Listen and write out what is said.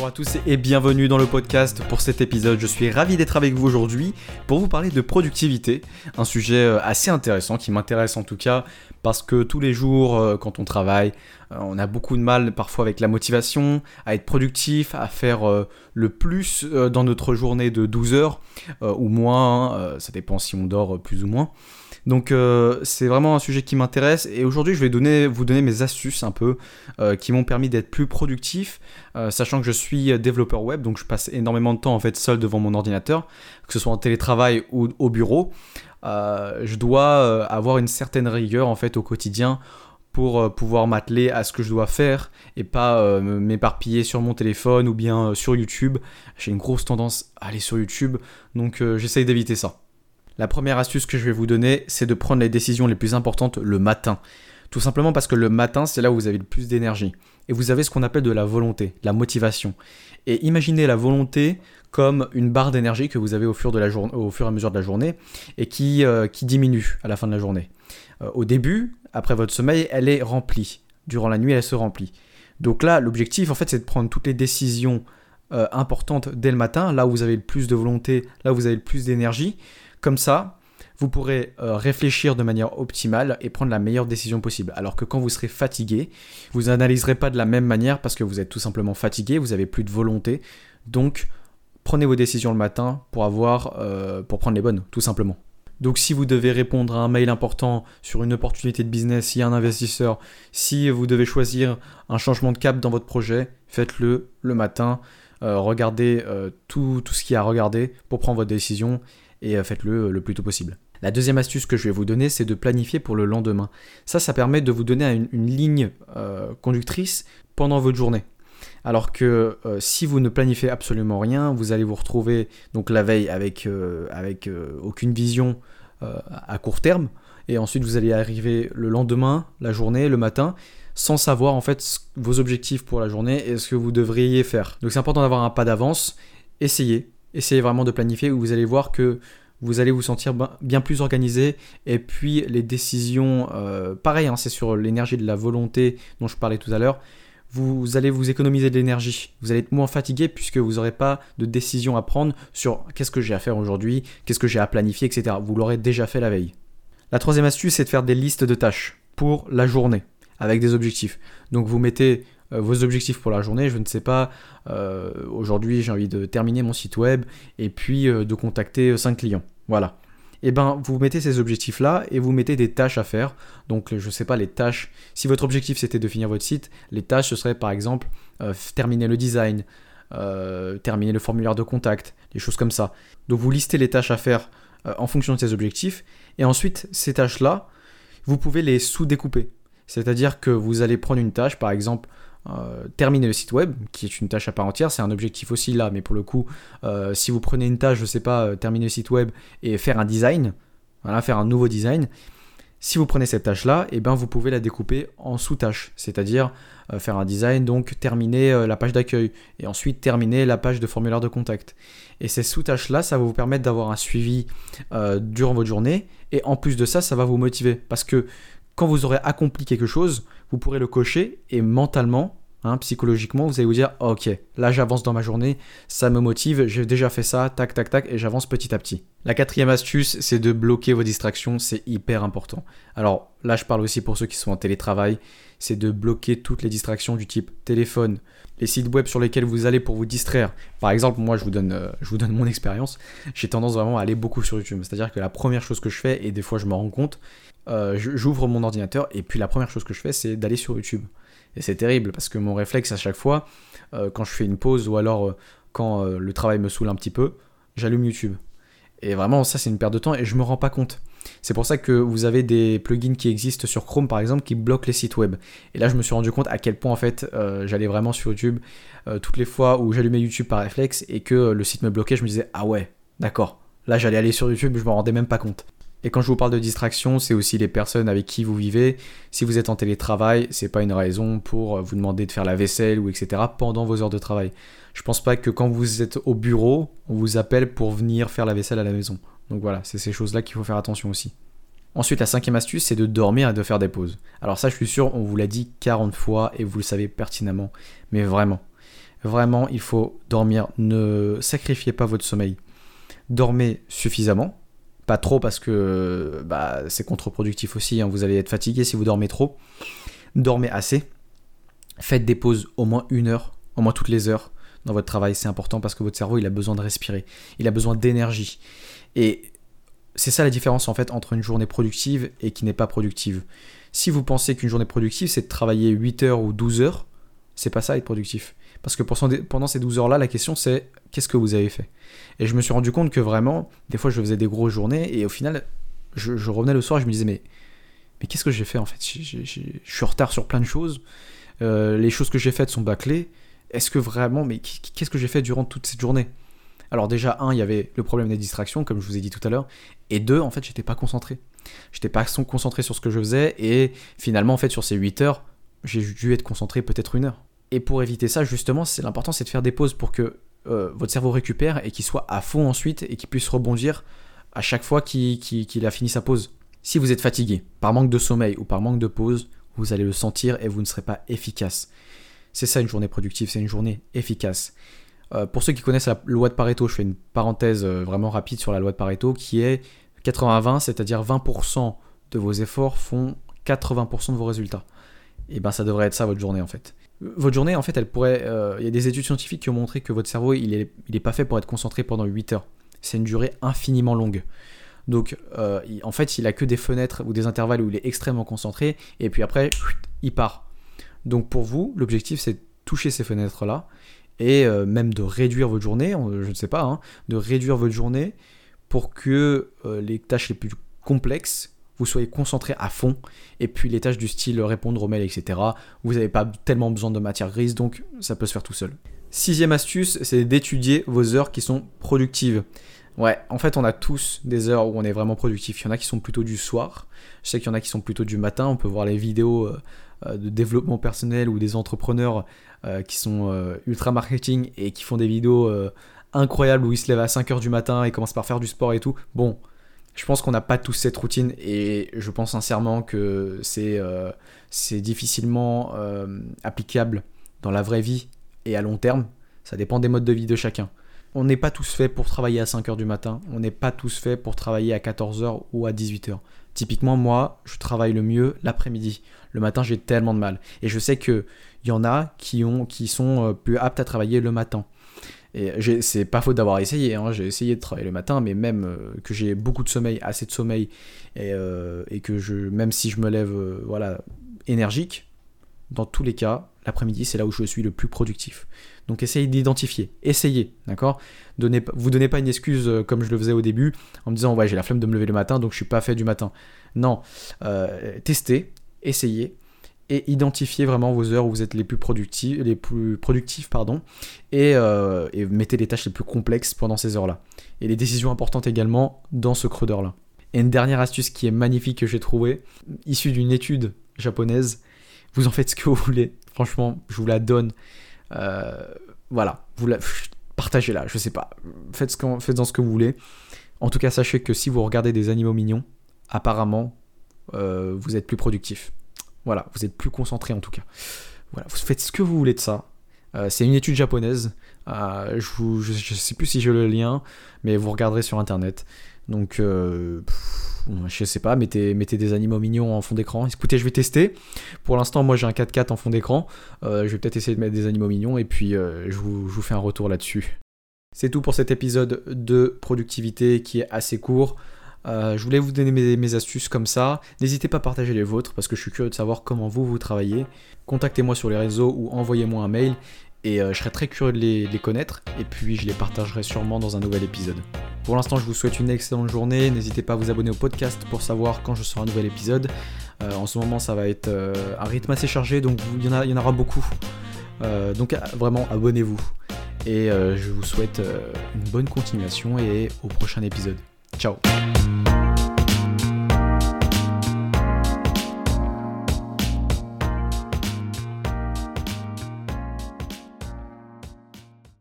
Bonjour à tous et bienvenue dans le podcast pour cet épisode. Je suis ravi d'être avec vous aujourd'hui pour vous parler de productivité, un sujet euh, assez intéressant qui m'intéresse en tout cas parce que tous les jours euh, quand on travaille, euh, on a beaucoup de mal parfois avec la motivation, à être productif, à faire le plus dans notre journée de 12 heures ou moins, hein, ça dépend si on dort plus ou moins. Donc euh, c'est vraiment un sujet qui m'intéresse et aujourd'hui je vais vous donner mes astuces un peu euh, qui m'ont permis d'être plus productif, euh, sachant que je suis développeur web, donc je passe énormément de temps en fait seul devant mon ordinateur, que ce soit en télétravail ou au bureau. je dois avoir une certaine rigueur en fait au quotidien pour pouvoir m'atteler à ce que je dois faire et pas m'éparpiller sur mon téléphone ou bien sur YouTube. J'ai une grosse tendance à aller sur YouTube, donc j'essaye d'éviter ça. La première astuce que je vais vous donner, c'est de prendre les décisions les plus importantes le matin. Tout simplement parce que le matin, c'est là où vous avez le plus d'énergie. Et vous avez ce qu'on appelle de la volonté, la motivation. Et imaginez la volonté comme une barre d'énergie que vous avez au fur, et à mesure de la journée et qui, euh, diminue à la fin de la journée. Euh, au début, après votre sommeil, elle est remplie. Durant la nuit, elle se remplit. Donc là, l'objectif, en fait, c'est de prendre toutes les décisions euh, importantes dès le matin, là où vous avez le plus de volonté, là où vous avez le plus d'énergie, comme ça, vous pourrez euh, réfléchir de manière optimale et prendre la meilleure décision possible. Alors que quand vous serez fatigué, vous n'analyserez pas de la même manière parce que vous êtes tout simplement fatigué, vous avez plus de volonté. Donc, prenez vos décisions le matin pour avoir, euh, pour prendre les bonnes, tout simplement. Donc si vous devez répondre à un mail important sur une opportunité de business, s'il y a un investisseur, si vous devez choisir un changement de cap dans votre projet, faites-le le matin. Euh, regardez tout, tout, ce qu'il y a à regarder pour prendre votre décision et euh, faites-le euh, le plus tôt possible. La deuxième astuce que je vais vous donner, c'est de planifier pour le lendemain. Ça, ça permet de vous donner une, ligne euh, conductrice pendant votre journée. Alors que si vous ne planifiez absolument rien, vous allez vous retrouver donc la veille avec, avec aucune vision à court terme, et ensuite vous allez arriver le lendemain, la journée, le matin, sans savoir en fait vos objectifs pour la journée et ce que vous devriez faire. Donc c'est important d'avoir un pas d'avance. Essayez, essayez vraiment de planifier, vous allez voir que vous allez vous sentir bien plus organisé. Et puis les décisions, euh, pareil, hein, c'est sur l'énergie de la volonté dont je parlais tout à l'heure. Vous allez vous économiser de l'énergie. Vous allez être moins fatigué puisque vous n'aurez pas de décision à prendre sur qu'est-ce que j'ai à faire aujourd'hui, qu'est-ce que j'ai à planifier, etc. Vous l'aurez déjà fait la veille. La troisième astuce, c'est de faire des listes de tâches pour la journée avec des objectifs. Donc vous mettez vos objectifs pour la journée. Je ne sais pas, euh, aujourd'hui j'ai envie de terminer mon site web et puis euh, de contacter 5 clients. Voilà. Et eh ben vous mettez ces objectifs là et vous mettez des tâches à faire. Donc je ne sais pas les tâches. Si votre objectif c'était de finir votre site, les tâches ce serait par exemple terminer le design, terminer le formulaire de contact, des choses comme ça. Donc vous listez les tâches à faire en fonction de ces objectifs et ensuite ces tâches là, vous pouvez les sous-découper. C'est-à-dire que vous allez prendre une tâche, par exemple, euh, terminer le site web, qui est une tâche à part entière, c'est un objectif aussi là, mais pour le coup, euh, si vous prenez une tâche, je sais pas, euh, terminer le site web et faire un design, voilà, faire un nouveau design, si vous prenez cette tâche-là, et eh ben vous pouvez la découper en sous-tâches, c'est-à-dire faire un design, donc terminer la page d'accueil, et ensuite terminer la page de formulaire de contact. Et ces sous-tâches-là, ça va vous permettre d'avoir un suivi durant votre journée, et en plus de ça, ça va vous motiver, parce que quand vous aurez accompli quelque chose, vous pourrez le cocher et mentalement, hein, psychologiquement, vous allez vous dire ok, là j'avance dans ma journée, ça me motive, j'ai déjà fait ça, tac tac tac, et j'avance petit à petit. La quatrième astuce, c'est de bloquer vos distractions, c'est hyper important. Alors là, je parle aussi pour ceux qui sont en télétravail, c'est de bloquer toutes les distractions du type téléphone, les sites web sur lesquels vous allez pour vous distraire. Par exemple, moi, je vous donne, euh, je vous donne mon expérience. J'ai tendance vraiment à aller beaucoup sur YouTube. C'est-à-dire que la première chose que je fais, et des fois je me rends compte, euh, j'ouvre mon ordinateur et puis la première chose que je fais, c'est d'aller sur YouTube. Et c'est terrible parce que mon réflexe à chaque fois, euh, quand je fais une pause ou alors quand le travail me saoule un petit peu, j'allume YouTube. Et vraiment, ça, c'est une perte de temps et je me rends pas compte. C'est pour ça que vous avez des plugins qui existent sur Chrome par exemple qui bloquent les sites web. Et là je me suis rendu compte à quel point en fait euh, j'allais vraiment sur YouTube euh, toutes les fois où j'allumais YouTube par réflexe et que le site me bloquait, je me disais ah ouais, d'accord. Là j'allais aller sur YouTube, je me rendais même pas compte. Et quand je vous parle de distraction, c'est aussi les personnes avec qui vous vivez. Si vous êtes en télétravail, c'est pas une raison pour vous demander de faire la vaisselle ou etc. pendant vos heures de travail. Je pense pas que quand vous êtes au bureau, on vous appelle pour venir faire la vaisselle à la maison. Donc voilà, c'est ces choses-là qu'il faut faire attention aussi. Ensuite, la cinquième astuce, c'est de dormir et de faire des pauses. Alors ça, je suis sûr, on vous l'a dit 40 fois et vous le savez pertinemment, mais vraiment. Vraiment, il faut dormir. Ne sacrifiez pas votre sommeil. Dormez suffisamment. Pas trop parce que bah, c'est contre-productif aussi. Hein. Vous allez être fatigué si vous dormez trop. Dormez assez. Faites des pauses au moins une heure, au moins toutes les heures dans votre travail. C'est important parce que votre cerveau, il a besoin de respirer. Il a besoin d'énergie. Et c'est ça la différence en fait entre une journée productive et qui n'est pas productive. Si vous pensez qu'une journée productive, c'est de travailler 8 heures ou 12 heures, c'est pas ça être productif. Parce que pendant ces 12 heures-là, la question c'est qu'est-ce que vous avez fait? Et je me suis rendu compte que vraiment, des fois je faisais des grosses journées et au final, je, revenais le soir et je me disais mais, qu'est-ce que j'ai fait en fait? Je suis en retard sur plein de choses. Euh, les choses que j'ai faites sont bâclées. Est-ce que vraiment, mais qu'est-ce que j'ai fait durant toute cette journée? Alors déjà, un, il y avait le problème des distractions, comme je vous ai dit tout à l'heure, et deux, en fait, j'étais pas concentré. J'étais pas concentré sur ce que je faisais, et finalement, en fait, sur ces 8 heures, j'ai dû être concentré peut-être une heure. Et pour éviter ça, justement, c'est l'important, c'est de faire des pauses pour que euh, votre cerveau récupère et qu'il soit à fond ensuite et qu'il puisse rebondir à chaque fois qu'il a fini sa pause. Si vous êtes fatigué par manque de sommeil ou par manque de pause, vous allez le sentir et vous ne serez pas efficace. C'est ça une journée productive, c'est une journée efficace. Euh, pour ceux qui connaissent la loi de Pareto, je fais une parenthèse euh, vraiment rapide sur la loi de Pareto qui est 80-20, c'est-à-dire 20% de vos efforts font 80% de vos résultats. Et ben ça devrait être ça votre journée en fait. Votre journée en fait elle pourrait... Euh, il y a des études scientifiques qui ont montré que votre cerveau il est, il est pas fait pour être concentré pendant 8 heures. C'est une durée infiniment longue. Donc en fait il a que des fenêtres ou des intervalles où il est extrêmement concentré et puis après il part. Donc pour vous l'objectif c'est de toucher ces fenêtres là et euh, même de réduire votre journée, je ne sais pas, hein, de réduire votre journée pour que euh, les tâches les plus complexes, vous soyez concentré à fond, et puis les tâches du style répondre aux mails, etc., vous n'avez pas tellement besoin de matière grise, donc ça peut se faire tout seul. Sixième astuce, c'est d'étudier vos heures qui sont productives. Ouais, en fait, on a tous des heures où on est vraiment productif. Il y en a qui sont plutôt du soir. Je sais qu'il y en a qui sont plutôt du matin. On peut voir les vidéos euh, de développement personnel ou des entrepreneurs euh, qui sont euh, ultra marketing et qui font des vidéos euh, incroyables où ils se lèvent à 5h du matin et commencent par faire du sport et tout. Bon, je pense qu'on n'a pas tous cette routine et je pense sincèrement que c'est c'est difficilement applicable dans la vraie vie et à long terme. Ça dépend des modes de vie de chacun. On n'est pas tous faits pour travailler à 5h du matin, on n'est pas tous faits pour travailler à 14h ou à 18h. Typiquement, moi, je travaille le mieux l'après-midi. Le matin, j'ai tellement de mal. Et je sais qu'il y en a qui, ont, qui sont euh, plus aptes à travailler le matin. Et c'est pas faute d'avoir essayé, hein. j'ai essayé de travailler le matin, mais même euh, que j'ai beaucoup de sommeil, assez de sommeil, et, euh, que même si je me lève voilà, énergique, dans tous les cas, l'après-midi, c'est là où je suis le plus productif. Donc essayez d'identifier, essayez, d'accord? Vous donnez pas une excuse euh, comme je le faisais au début en me disant ouais j'ai la flemme de me lever le matin donc je suis pas fait du matin. Non, euh, testez, essayez et identifiez vraiment vos heures où vous êtes les plus productifs, les plus productifs pardon, et, euh, et mettez les tâches les plus complexes pendant ces heures-là. Et les décisions importantes également dans ce creux d'heure-là. Et une dernière astuce qui est magnifique que j'ai trouvée, issue d'une étude japonaise, vous en faites ce que vous voulez. Franchement, je vous la donne. Euh, voilà, vous la, partagez-la, je sais pas. Faites, ce faites ce que vous voulez. En tout cas, sachez que si vous regardez des animaux mignons, apparemment, euh, vous êtes plus productif. Voilà, vous êtes plus concentré en tout cas. Voilà, vous faites ce que vous voulez de ça. Euh, c'est une étude japonaise. je, ne sais plus si j'ai le lien, mais vous regarderez sur internet. Donc, je sais pas, mettez, des animaux mignons en fond d'écran. Écoutez, je vais tester. Pour l'instant, moi j'ai un 4x4 en fond d'écran. Euh, je vais peut-être essayer de mettre des animaux mignons et puis euh, je, vous, fais un retour là-dessus. C'est tout pour cet épisode de productivité qui est assez court. Euh, je voulais vous donner mes, astuces comme ça. N'hésitez pas à partager les vôtres parce que je suis curieux de savoir comment vous vous travaillez. Contactez-moi sur les réseaux ou envoyez-moi un mail et je serais très curieux de les, connaître et puis je les partagerai sûrement dans un nouvel épisode. Pour l'instant, je vous souhaite une excellente journée. N'hésitez pas à vous abonner au podcast pour savoir quand je sors un nouvel épisode. Euh, en ce moment, ça va être euh, un rythme assez chargé, donc il y, en, aura beaucoup. Euh, donc vraiment, abonnez-vous. Et je vous souhaite une bonne continuation et au prochain épisode. Ciao